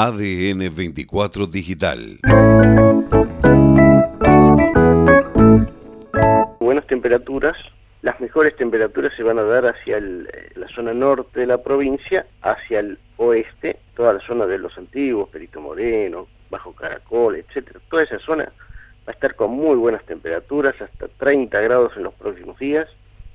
ADN 24 Digital. Buenas temperaturas. Las mejores temperaturas se van a dar hacia la zona norte de la provincia, hacia el oeste, toda la zona de los antiguos, Perito Moreno, Bajo Caracol, etcétera. Toda esa zona va a estar con muy buenas temperaturas, hasta 30 grados en los próximos días,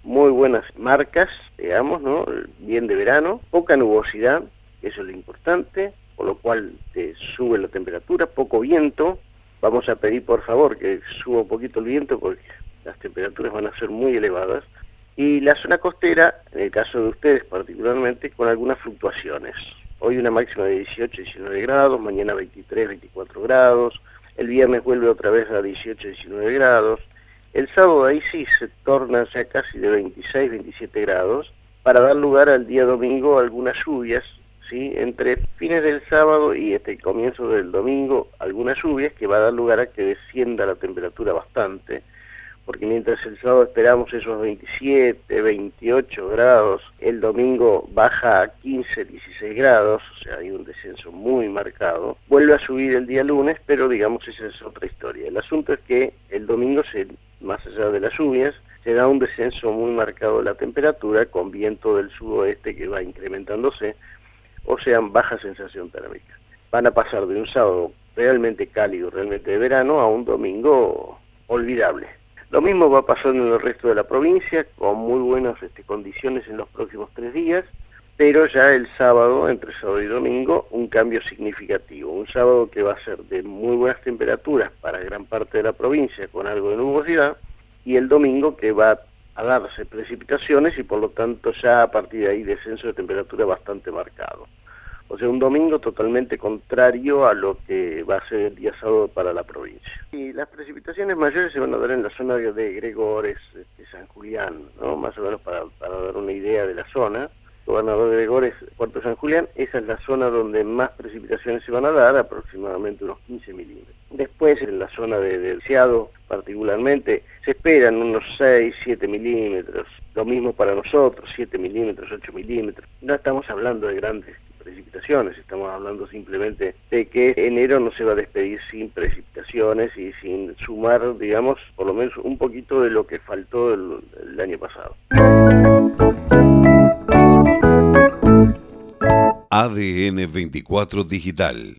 muy buenas marcas, digamos, ¿no? Bien de verano, poca nubosidad, eso es lo importante, por lo cual te sube la temperatura, poco viento. Vamos a pedir por favor que suba un poquito el viento porque las temperaturas van a ser muy elevadas. Y la zona costera, en el caso de ustedes particularmente, con algunas fluctuaciones. Hoy una máxima de 18, 19 grados, mañana 23, 24 grados, el viernes vuelve otra vez a 18, 19 grados, el sábado ahí sí se torna ya casi de 26, 27 grados, para dar lugar al día domingo a algunas lluvias, ¿sí? entre fines del sábado y este comienzo del domingo, algunas lluvias que va a dar lugar a que descienda la temperatura bastante porque mientras el sábado esperamos esos 27, 28 grados, el domingo baja a 15, 16 grados, o sea, hay un descenso muy marcado. Vuelve a subir el día lunes, pero digamos esa es otra historia. El asunto es que el domingo, más allá de las lluvias, se da un descenso muy marcado de la temperatura con viento del sudoeste que va incrementándose, o sea, baja sensación térmica. Van a pasar de un sábado realmente cálido, realmente de verano, a un domingo olvidable. Lo mismo va a pasar en el resto de la provincia, con muy buenas este, condiciones en los próximos tres días, pero ya el sábado, entre sábado y domingo, un cambio significativo. Un sábado que va a ser de muy buenas temperaturas para gran parte de la provincia, con algo de nubosidad, y el domingo que va a darse precipitaciones y por lo tanto ya a partir de ahí descenso de temperatura bastante marcado. O sea, un domingo totalmente contrario a lo que va a ser el día sábado para la provincia. Y las precipitaciones mayores se van a dar en la zona de Gregores, de este, San Julián, ¿no? más o menos para, dar una idea de la zona. Gobernador de Gregores, Puerto San Julián, esa es la zona donde más precipitaciones se van a dar, aproximadamente unos 15 milímetros. Después, en la zona de, de particularmente, se esperan unos 6, 7 milímetros. Lo mismo para nosotros, 7 milímetros, 8 milímetros. No estamos hablando de grandes precipitaciones, estamos hablando simplemente de que enero no se va a despedir sin precipitaciones y sin sumar, digamos, por lo menos un poquito de lo que faltó el, el año pasado. ADN 24 Digital